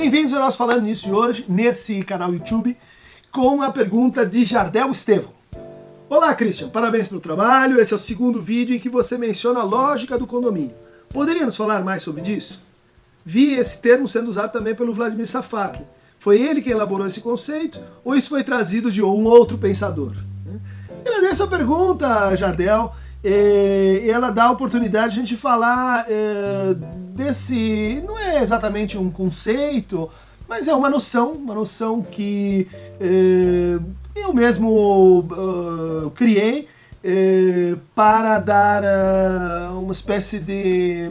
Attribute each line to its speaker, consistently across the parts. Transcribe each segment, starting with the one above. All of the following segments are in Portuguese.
Speaker 1: Bem-vindos ao nosso Falando Nisso de hoje, nesse canal YouTube, com a pergunta de Jardel Estevão. Olá, Christian, parabéns pelo trabalho. Esse é o segundo vídeo em que você menciona a lógica do condomínio. Poderia nos falar mais sobre isso? Vi esse termo sendo usado também pelo Vladimir Safak. Foi ele quem elaborou esse conceito ou isso foi trazido de um outro pensador? Agradeço a pergunta, Jardel. E ela dá a oportunidade de a gente falar é, desse. Não é exatamente um conceito, mas é uma noção, uma noção que é, eu mesmo uh, criei é, para dar uh, uma espécie de,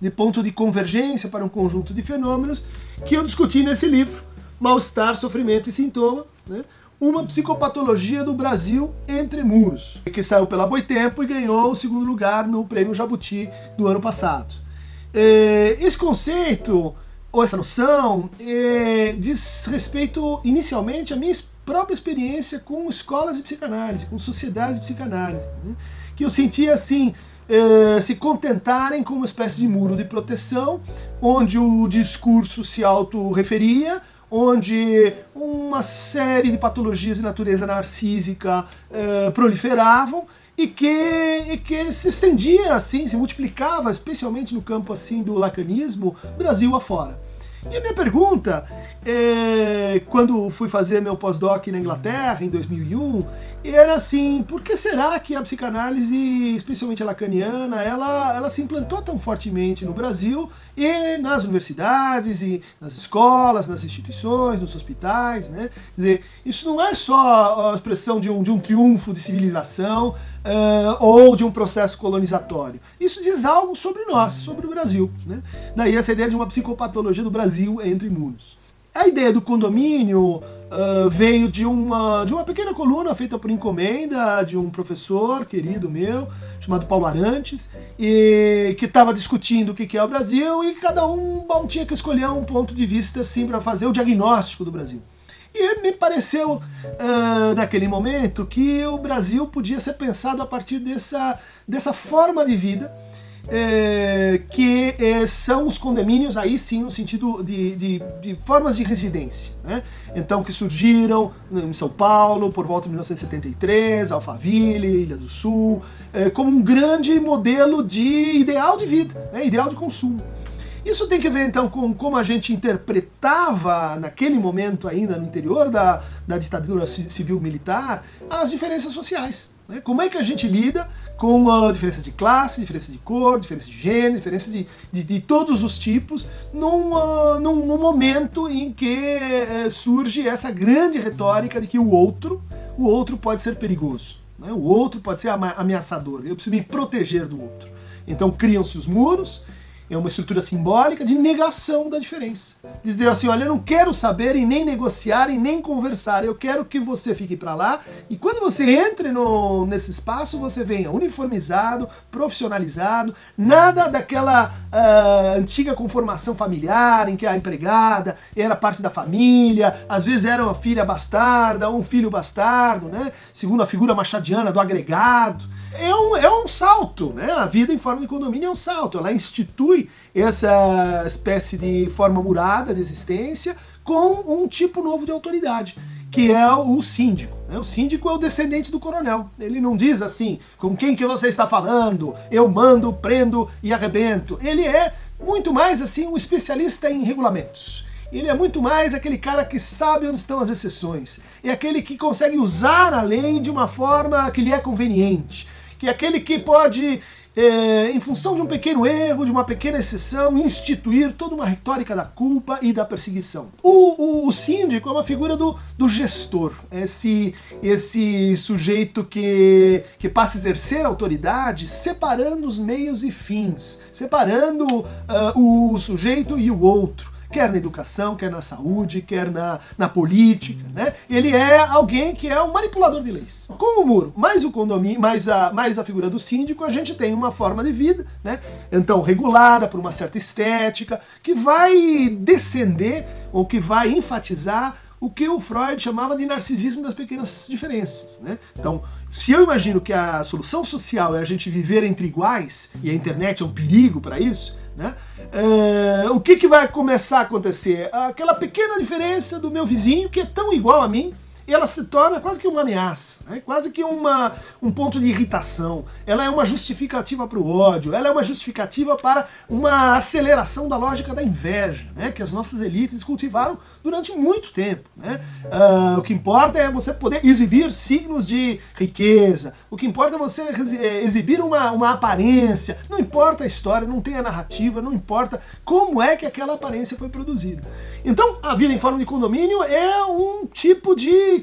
Speaker 1: de ponto de convergência para um conjunto de fenômenos que eu discuti nesse livro, Mal-Estar, Sofrimento e Sintoma. Né? uma psicopatologia do Brasil entre muros, que saiu pela Boitempo e ganhou o segundo lugar no Prêmio Jabuti do ano passado. É, esse conceito, ou essa noção, é, diz respeito inicialmente à minha própria experiência com escolas de psicanálise, com sociedades de psicanálise, né? que eu sentia assim, é, se contentarem com uma espécie de muro de proteção, onde o discurso se autorreferia, onde uma série de patologias de natureza narcísica proliferavam e que, e que se estendia assim, se multiplicava, especialmente no campo assim do lacanismo, Brasil afora. E a minha pergunta, é, quando fui fazer meu pós-doc na Inglaterra, em 2001, era assim, por que será que a psicanálise, especialmente a lacaniana, ela, ela se implantou tão fortemente no Brasil e nas universidades, e nas escolas, nas instituições, nos hospitais, né? Quer dizer, isso não é só a expressão de um, de um triunfo de civilização uh, ou de um processo colonizatório. Isso diz algo sobre nós, sobre o Brasil. Né? Daí essa ideia de uma psicopatologia do Brasil entre mundos. A ideia do condomínio uh, veio de uma, de uma pequena coluna feita por encomenda de um professor querido meu, chamado Paulo Arantes, e que estava discutindo o que é o Brasil e cada um bom, tinha que escolher um ponto de vista assim para fazer o diagnóstico do Brasil. E me pareceu, uh, naquele momento, que o Brasil podia ser pensado a partir dessa, dessa forma de vida é, que é, são os condomínios, aí sim, no sentido de, de, de, formas de residência. Né? Então, que surgiram em São Paulo por volta de 1973, Alphaville, Ilha do Sul, é, como um grande modelo de ideal de vida, né? ideal de consumo. Isso tem que ver então com como a gente interpretava naquele momento ainda no interior da, da ditadura civil-militar as diferenças sociais. Né? Como é que a gente lida com a diferença de classe, diferença de cor, diferença de gênero, diferença de, de, de todos os tipos, num, num, momento em que uh, surge essa grande retórica de que o outro, o outro pode ser perigoso, né? o outro pode ser ameaçador, eu preciso me proteger do outro. Então criam-se os muros, é uma estrutura simbólica de negação da diferença. Dizer assim, olha, eu não quero saber e nem negociar e nem conversar, eu quero que você fique para lá e quando você entre no, nesse espaço, você venha uniformizado, profissionalizado, nada daquela uh, antiga conformação familiar em que a empregada era parte da família, às vezes era uma filha bastarda ou um filho bastardo, né? segundo a figura machadiana do agregado é um, é um salto, né? A vida em forma de condomínio é um salto. Ela institui essa espécie de forma murada de existência com um tipo novo de autoridade, que é o síndico. Né? O síndico é o descendente do coronel. Ele não diz assim, com quem que você está falando, eu mando, prendo e arrebento. Ele é muito mais assim um especialista em regulamentos. Ele é muito mais aquele cara que sabe onde estão as exceções. É aquele que consegue usar a lei de uma forma que lhe é conveniente que é aquele que pode, é, em função de um pequeno erro, de uma pequena exceção, instituir toda uma retórica da culpa e da perseguição. O, o, o síndico é uma figura do, do gestor, esse, esse sujeito que, que passa a exercer autoridade separando os meios e fins, separando uh, o sujeito e o outro quer na educação, quer na saúde, quer na, na política, né? Ele é alguém que é um manipulador de leis. Com o muro, mais o condomínio, mais a, mais a figura do síndico, a gente tem uma forma de vida, né? Então, regulada por uma certa estética, que vai descender ou que vai enfatizar o que o Freud chamava de narcisismo das pequenas diferenças. Né? Então, se eu imagino que a solução social é a gente viver entre iguais, e a internet é um perigo para isso, né? Uh, o que, que vai começar a acontecer? Aquela pequena diferença do meu vizinho, que é tão igual a mim, ela se torna quase que uma ameaça, né? quase que uma, um ponto de irritação. Ela é uma justificativa para o ódio, ela é uma justificativa para uma aceleração da lógica da inveja, né? que as nossas elites cultivaram durante muito tempo. Né? Uh, o que importa é você poder exibir signos de riqueza, o que importa é você é, exibir uma, uma aparência, não importa a história, não tem a narrativa, não importa como é que aquela aparência foi produzida. Então, a vida em forma de condomínio é um tipo de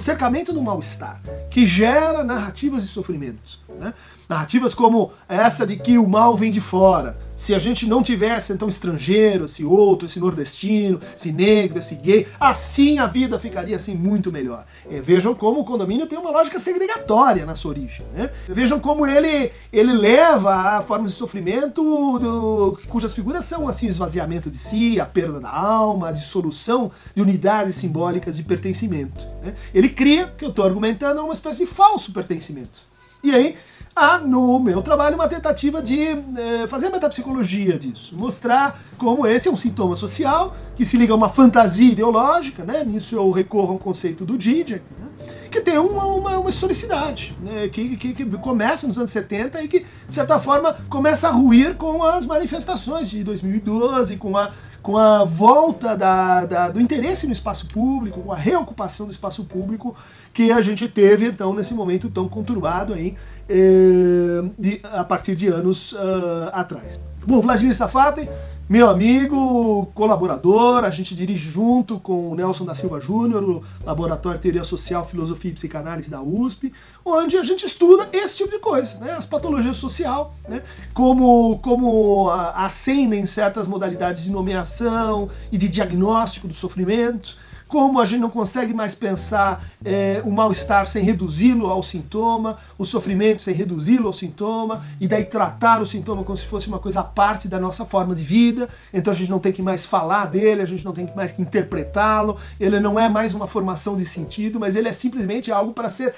Speaker 1: cercamento do mal-estar, que gera narrativas de sofrimentos. Né? Narrativas como essa de que o mal vem de fora. Se a gente não tivesse então estrangeiro, esse outro, esse nordestino, esse negro, esse gay, assim a vida ficaria assim muito melhor. E vejam como o condomínio tem uma lógica segregatória na sua origem. Né? Vejam como ele, ele leva a formas de sofrimento do, cujas figuras são assim o esvaziamento de si, a perda da alma, a dissolução de unidades simbólicas de pertencimento. Né? Ele cria, que eu estou argumentando, uma espécie de falso pertencimento. E aí há no meu trabalho uma tentativa de é, fazer metapsicologia disso, mostrar como esse é um sintoma social que se liga a uma fantasia ideológica, né? nisso eu recorro ao conceito do Didier, né? que tem uma, uma, uma historicidade, né? que, que, que, começa nos anos 70 e que, de certa forma, começa a ruir com as manifestações de 2012, com a, com a volta da, da, do interesse no espaço público, com a reocupação do espaço público que a gente teve, então, nesse momento tão conturbado aí, de, a partir de anos uh, atrás. Bom, Vladimir Safate, meu amigo, colaborador, a gente dirige junto com o Nelson da Silva Júnior, o Laboratório de Teoria Social, Filosofia e Psicanálise da USP, onde a gente estuda esse tipo de coisa, né? as patologias social, né? como, como ascendem certas modalidades de nomeação e de diagnóstico do sofrimento, como a gente não consegue mais pensar é, o mal-estar sem reduzi-lo ao sintoma, o sofrimento sem reduzi-lo ao sintoma, e daí tratar o sintoma como se fosse uma coisa à parte da nossa forma de vida, então a gente não tem que mais falar dele, a gente não tem que mais interpretá-lo, ele não é mais uma formação de sentido, mas ele é simplesmente algo para ser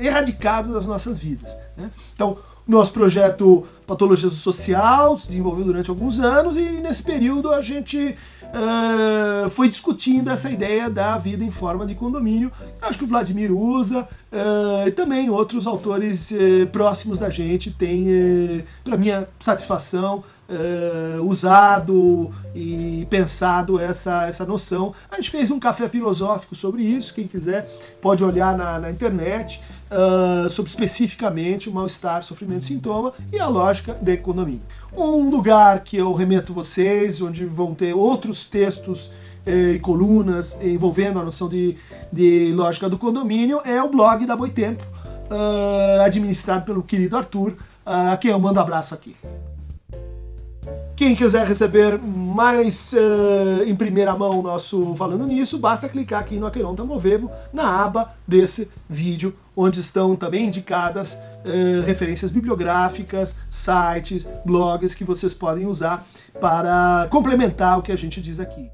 Speaker 1: erradicado das nossas vidas. Né? Então, nosso projeto Patologia Social se desenvolveu durante alguns anos e nesse período a gente uh, foi discutindo essa ideia da vida em forma de condomínio. Acho que o Vladimir usa uh, e também outros autores uh, próximos da gente têm, para minha satisfação, uh, usado e pensado essa, essa noção. A gente fez um café filosófico sobre isso, quem quiser pode olhar na, na internet, uh, sobre especificamente o mal-estar, sofrimento, sintoma e a lógica da economia. Um lugar que eu remeto vocês, onde vão ter outros textos eh, e colunas envolvendo a noção de, de lógica do condomínio, é o blog da Boitempo, uh, administrado pelo querido Arthur, a quem eu mando abraço aqui. Quem quiser receber mais uh, em primeira mão nosso Falando Nisso, basta clicar aqui no Aqueronta Movebo, na aba desse vídeo, onde estão também indicadas uh, referências bibliográficas, sites, blogs que vocês podem usar para complementar o que a gente diz aqui.